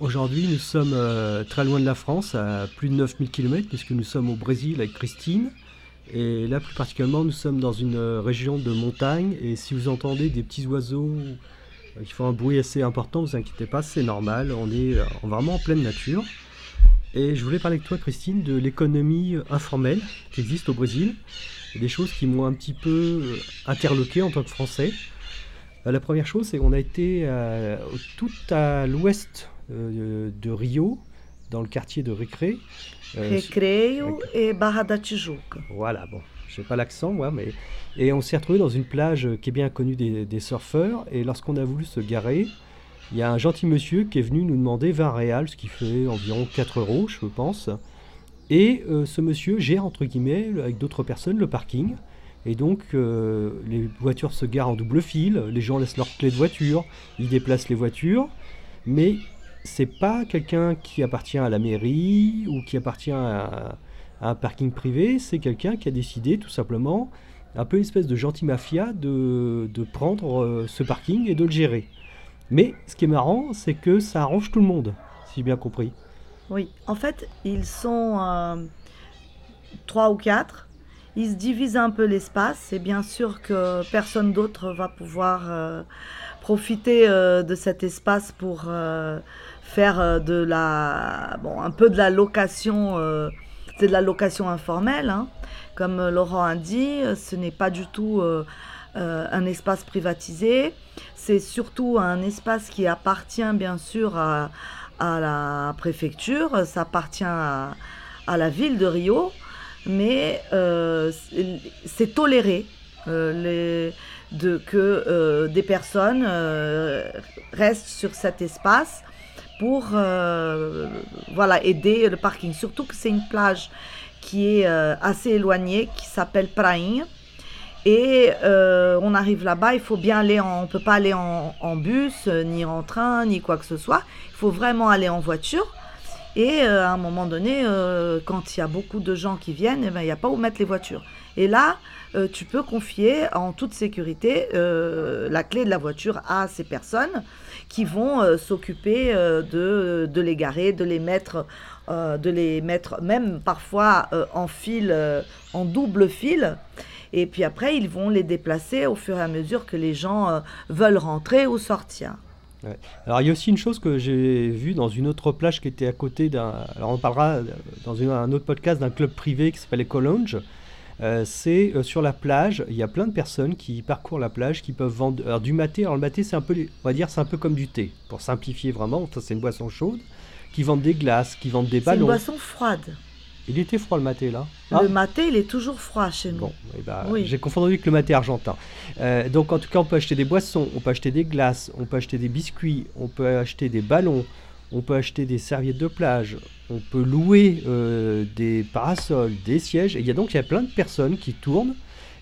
Aujourd'hui, nous sommes euh, très loin de la France, à plus de 9000 km, puisque nous sommes au Brésil avec Christine. Et là, plus particulièrement, nous sommes dans une euh, région de montagne. Et si vous entendez des petits oiseaux euh, qui font un bruit assez important, vous inquiétez pas, c'est normal. On est vraiment en pleine nature. Et je voulais parler avec toi, Christine, de l'économie informelle qui existe au Brésil. Des choses qui m'ont un petit peu interloqué en tant que Français. La première chose, c'est qu'on a été tout à l'ouest de Rio, dans le quartier de Recré. Euh, Recreio et Barra da Tijuca. Voilà, bon, je n'ai pas l'accent, moi, mais. Et on s'est retrouvé dans une plage qui est bien connue des, surfeurs. Et lorsqu'on a voulu se garer, il y a un gentil monsieur qui est venu nous demander 20 réals, ce qui fait environ 4 euros, je pense. Et euh, ce monsieur gère, entre guillemets, avec d'autres personnes, le parking. Et donc, les voitures se garent en double fil, les gens laissent leurs clés de voiture, ils déplacent les voitures, mais c'est pas quelqu'un qui appartient à la mairie ou qui appartient à, un parking privé, c'est quelqu'un qui a décidé tout simplement, un peu une espèce de gentil mafia, de, prendre euh, ce parking et de le gérer. Mais ce qui est marrant, c'est que ça arrange tout le monde, si j'ai bien compris. Oui, en fait, ils sont euh, trois ou quatre. Ils se divisent un peu l'espace et bien sûr que personne d'autre va pouvoir euh, profiter de cet espace pour faire euh, de la, bon, un peu de la location, euh, c'est de la location informelle. Hein. Comme euh, Laurent a dit, ce n'est pas du tout un espace privatisé. C'est surtout un espace qui appartient bien sûr à, la préfecture, ça appartient à, la ville de Rio, mais c'est toléré les, de, que des personnes restent sur cet espace pour euh, voilà, aider le parking. Surtout que c'est une plage qui est euh, assez éloignée, qui s'appelle Prainha. Et euh, on arrive là-bas, il faut bien aller, on peut pas aller en, bus, ni en train, ni quoi que ce soit. Il faut vraiment aller en voiture. Et à un moment donné, quand il y a beaucoup de gens qui viennent, eh ben, il n'y a pas où mettre les voitures. Et là, tu peux confier en toute sécurité la clé de la voiture à ces personnes qui vont euh, s'occuper euh, de, de, les garer, de les mettre, euh, de les mettre même parfois en fil, en double fil. Et puis après, ils vont les déplacer au fur et à mesure que les gens veulent rentrer ou sortir. Alors il y a aussi une chose que j'ai vue dans une autre plage qui était à côté d'un... Alors on parlera dans un autre podcast d'un club privé qui s'appelle Ecolonge. Euh, c'est euh, sur la plage, il y a plein de personnes qui parcourent la plage, qui peuvent vendre alors, du maté. Alors le maté, c'est un peu, on va dire, c'est un peu comme du thé, pour simplifier vraiment. c'est une boisson chaude, qui vendent des glaces, qui vendent des ballons. C'est une boisson froide. Il était froid le maté là. le ah. maté, il est toujours froid chez nous. Bon, eh ben, j'ai confondu avec le maté argentin. Euh, donc en tout cas, on peut acheter des boissons, on peut acheter des glaces, on peut acheter des biscuits, on peut acheter des ballons, on peut acheter des serviettes de plage, on peut louer euh, des parasols, des sièges. Et il y a donc il y a plein de personnes qui tournent.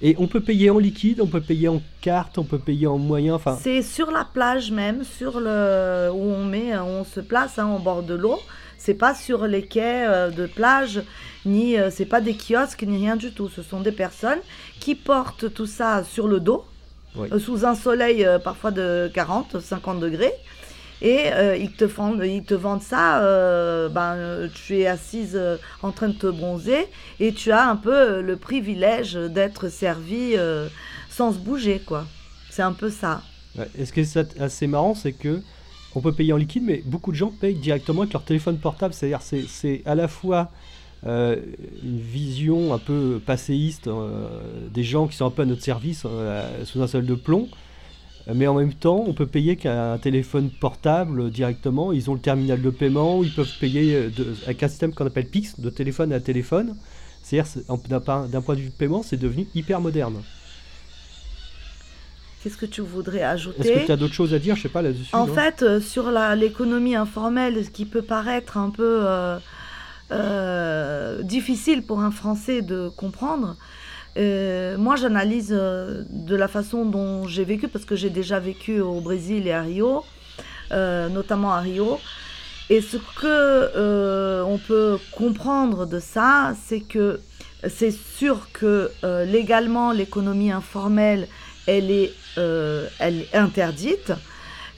Et on peut payer en liquide, on peut payer en carte, on peut payer en moyen. Enfin, c'est sur la plage même, sur le où on met, on se place hein, au bord de l'eau. C'est pas sur les quais euh, de plage, ni euh, c'est pas des kiosques, ni rien du tout. Ce sont des personnes qui portent tout ça sur le dos, sous un soleil parfois de 40, 50 degrés et euh, ils, te vendent, ils te vendent ça, euh, ben, tu es assise euh, en train de te bronzer et tu as un peu le privilège d'être servi sans se bouger, quoi. C'est un peu ça. est ce qui est assez marrant, c'est que on peut payer en liquide, mais beaucoup de gens payent directement avec leur téléphone portable. C'est-à-dire c'est à la fois une vision un peu passéiste des gens qui sont un peu à notre service sous un sol de plomb, mais en même temps, on peut payer qu'un téléphone portable directement. Ils ont le terminal de paiement, ils peuvent payer euh, avec un système qu'on appelle PIX, de téléphone à téléphone. C'est-à-dire, d'un point de vue de paiement, c'est devenu hyper moderne. Qu'est-ce que tu voudrais ajouter Est-ce que tu as d'autres choses à dire? Je sais pas là-dessus. En fait, euh, sur l'économie informelle, ce qui peut paraître un peu euh, difficile pour un Français de comprendre, euh, moi, j'analyse euh, de la façon dont j'ai vécu, parce que j'ai déjà vécu au Brésil et à Rio, euh, notamment à Rio. Et ce que on peut comprendre de ça, c'est que c'est sûr que légalement, l'économie informelle, elle est, elle est interdite,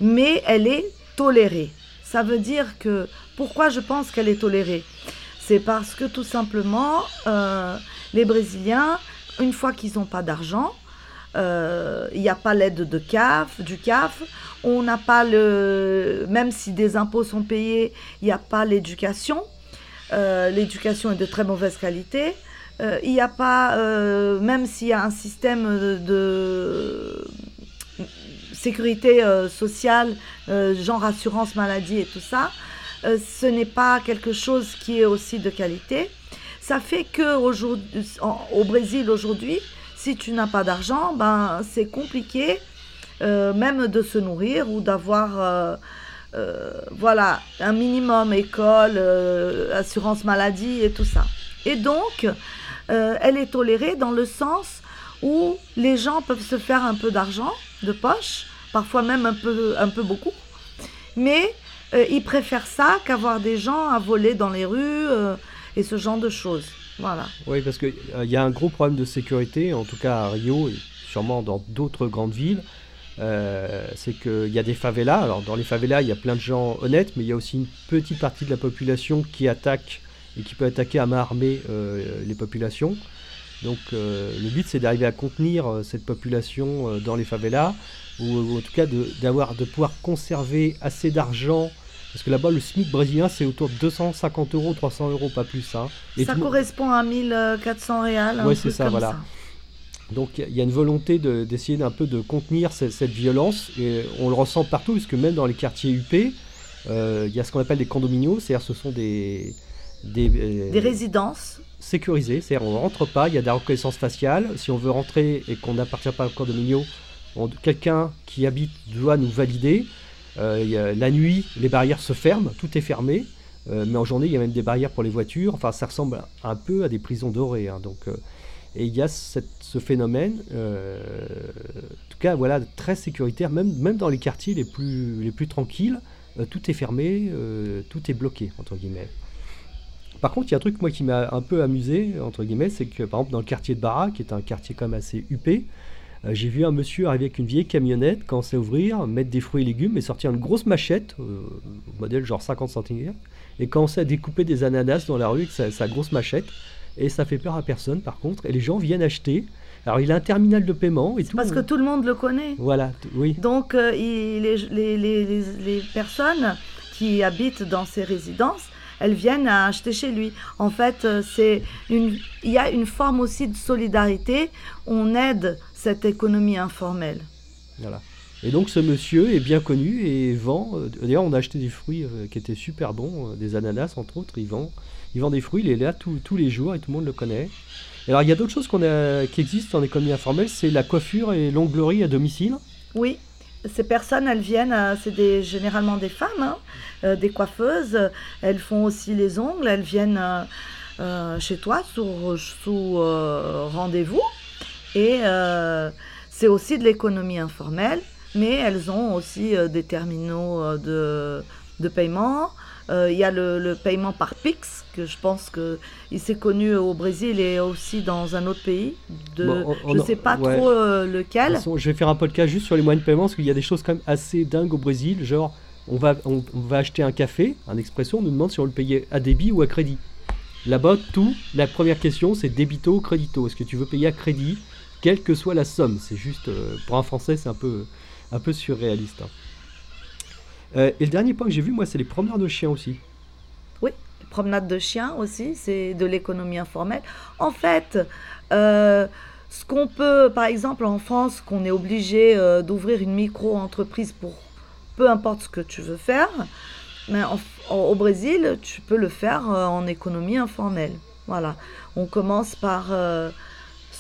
mais elle est tolérée. Ça veut dire que pourquoi je pense qu'elle est tolérée? C'est parce que tout simplement, euh, les Brésiliens, une fois qu'ils n'ont pas d'argent, euh, il n'y a pas l'aide de CAF, du CAF, on n'a pas le... Même si des impôts sont payés, il n'y a pas l'éducation. Euh, l'éducation est de très mauvaise qualité. Il n'y a pas, même s'il y a un système de sécurité euh, sociale, euh, genre assurance maladie et tout ça, euh, ce n'est pas quelque chose qui est aussi de qualité. Ça fait que au Brésil aujourd'hui, si tu n'as pas d'argent, ben c'est compliqué même de se nourrir ou d'avoir voilà un minimum école, assurance maladie et tout ça. Et donc, elle est tolérée dans le sens où les gens peuvent se faire un peu d'argent de poche, parfois même un peu, un peu beaucoup. Mais euh, ils préfèrent ça qu'avoir des gens à voler dans les rues euh, et ce genre de choses. Voilà. Oui, parce qu'il euh, y a un gros problème de sécurité, en tout cas à Rio et sûrement dans d'autres grandes villes. c'est qu'il y a des favelas. Alors, dans les favelas, il y a plein de gens honnêtes, mais il y a aussi une petite partie de la population qui attaque et qui peut attaquer à main armée les populations. Donc, le but, c'est d'arriver à contenir cette population dans les favelas ou, en tout cas de, d'avoir, de pouvoir conserver assez d'argent. Parce que là-bas, le SMIC brésilien, c'est autour de 250 euros, 300 euros, pas plus. Hein. Et ça correspond à 1400 réals. Oui, c'est ça, voilà. Donc il y a une volonté de, d'essayer d'un peu de contenir cette, violence. Et on le ressent partout, puisque même dans les quartiers UP, euh, il y a ce qu'on appelle des condominios, c'est-à-dire ce sont des... Des, euh, des résidences sécurisées, c'est-à-dire on ne rentre pas, il y a de la reconnaissance faciale. Si on veut rentrer et qu'on n'appartient pas au condominio, quelqu'un qui habite doit nous valider. Euh, la nuit, les barrières se ferment, tout est fermé. Euh, mais en journée, il y a même des barrières pour les voitures. Enfin, ça ressemble un peu à des prisons dorées. Hein. donc, et il y a ce phénomène, en tout cas, voilà, très sécuritaire, même, même dans les quartiers les plus, les plus tranquilles, tout est fermé, tout est bloqué, entre guillemets. Par contre, il y a un truc moi qui m'a un peu amusé, entre guillemets, c'est que par exemple dans le quartier de Barra, qui est un quartier quand même assez huppé, euh, j'ai vu un monsieur arriver avec une vieille camionnette, commencer à ouvrir, mettre des fruits et légumes et sortir une grosse machette, euh, modèle genre 50 cm, et commencer à découper des ananas dans la rue avec sa, grosse machette. Et ça fait peur à personne par contre, et les gens viennent acheter. Alors il a un terminal de paiement et tout. Parce que tout le monde le connaît. Voilà, oui. Donc euh, les, les, personnes qui habitent dans ces résidences, elles viennent à acheter chez lui. En fait, c'est une, il y a une forme aussi de solidarité. On aide cette économie informelle. Voilà. Et donc ce monsieur est bien connu et vend. Euh, d'ailleurs, on a acheté des fruits euh, qui étaient super bons, euh, des ananas entre autres. Il vend, il vend des fruits, il est là tous les jours et tout le monde le connaît. alors il y a d'autres choses qu'on a, qui existent en économie informelle, c'est la coiffure et l'onglerie à domicile. Oui, ces personnes, elles viennent, c'est généralement des femmes, hein, des coiffeuses. Elles font aussi les ongles, elles viennent chez toi sous, rendez-vous. Et euh, c'est aussi de l'économie informelle, mais elles ont aussi euh, des terminaux euh, de paiement. Il y a le, paiement par Pix, que je pense qu'il s'est connu au Brésil et aussi dans un autre pays. De, je ne sais pas trop lequel. je vais faire un podcast juste sur les moyens de paiement, parce qu'il y a des choses quand même assez dingues au Brésil. Genre, on va, on, va acheter un café, un expresso, on nous demande si on le payait à débit ou à crédit. Là-bas, tout, la première question, c'est débito ou crédito. Est-ce que tu veux payer à crédit quelle que soit la somme? C'est juste, euh, pour un Français, c'est un peu, un peu surréaliste. Hein. Euh, et le dernier point que j'ai vu, moi, c'est les promenades de chiens aussi. Oui, les promenades de chiens aussi, c'est de l'économie informelle. En fait, euh, ce qu'on peut, par exemple, en France, qu'on est obligé d'ouvrir une micro-entreprise pour peu importe ce que tu veux faire, mais au Brésil, tu peux le faire en économie informelle. Voilà. On commence par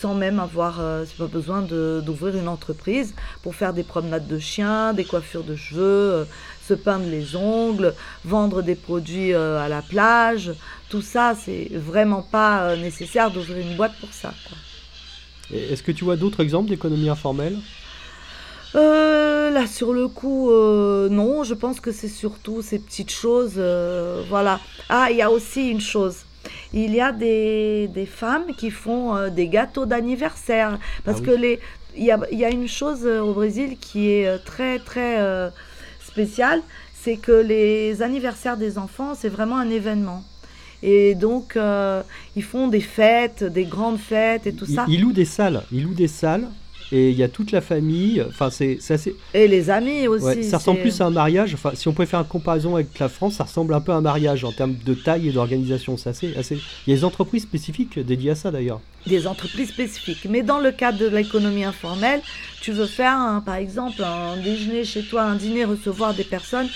sans même avoir euh, pas besoin d'ouvrir une entreprise pour faire des promenades de chiens, des coiffures de cheveux, euh, se peindre les ongles, vendre des produits euh, à la plage. Tout ça, c'est vraiment pas nécessaire d'ouvrir une boîte pour ça. Est-ce que tu vois d'autres exemples d'économie informelle? Là, sur le coup, non. Je pense que c'est surtout ces petites choses. voilà. Ah, il y a aussi une chose il y a des, des femmes qui font euh, des gâteaux d'anniversaire. Parce ah que les, il y a, y a, une chose euh, au Brésil qui est euh, très, très spéciale, c'est que les anniversaires des enfants, c'est vraiment un événement. Et donc, euh, ils font des fêtes, des grandes fêtes et tout ça. Ils louent des salles. Ils louent des salles et il y a toute la famille. Enfin, c'est assez. Et les amis aussi. ça ressemble plus à un mariage. Enfin, si on pouvait faire une comparaison avec la France, ça ressemble un peu à un mariage en termes de taille et d'organisation. C'est assez, assez. Il y a des entreprises spécifiques dédiées à ça d'ailleurs. Des entreprises spécifiques. Mais dans le cadre de l'économie informelle, tu veux faire, par exemple, un déjeuner chez toi, un dîner, recevoir des personnes.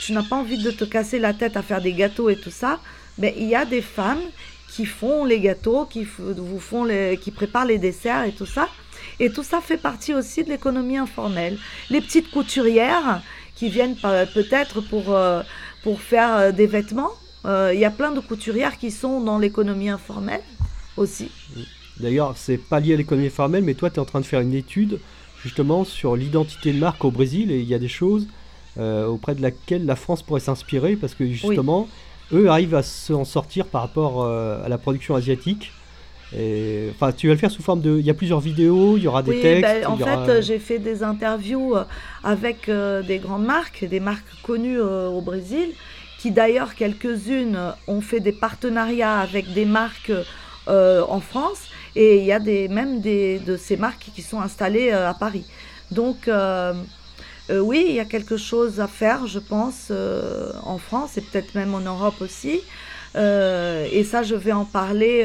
Tu n'as pas envie de te casser la tête à faire des gâteaux et tout ça. Mais il y a des femmes qui font les gâteaux, qui vous font les, qui préparent les desserts et tout ça. Et tout ça fait partie aussi de l'économie informelle. Les petites couturières qui viennent peut-être pour, euh, pour faire euh, des vêtements. Euh, il y a plein de couturières qui sont dans l'économie informelle aussi. D'ailleurs, c'est pas lié à l'économie informelle, mais toi, tu es en train de faire une étude justement sur l'identité de marque au Brésil et il y a des choses auprès de laquelle la France pourrait s'inspirer parce que justement, eux arrivent à s'en sortir par rapport à la production asiatique enfin, tu vas le faire sous forme de. Il y a plusieurs vidéos, il y aura des textes. Ben, en fait, j'ai fait des interviews euh, avec euh, des grandes marques, des marques connues euh, au Brésil, qui d'ailleurs, quelques-unes ont fait des partenariats avec des marques en France. Et il y a des, même des, de ces marques qui sont installées à Paris. Donc, oui, il y a quelque chose à faire, je pense, en France et peut-être même en Europe aussi. et ça, je vais en parler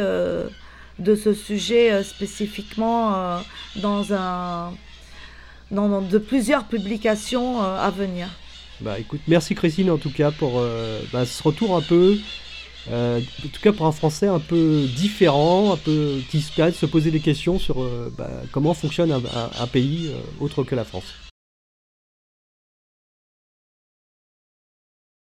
de ce sujet euh, spécifiquement euh, dans un dans, de plusieurs publications euh, à venir. Bah écoute, merci Christine en tout cas pour bah, ce retour un peu, en tout cas pour un français un peu différent, un peu qui se permet de se poser des questions sur bah, comment fonctionne un, pays autre que la France.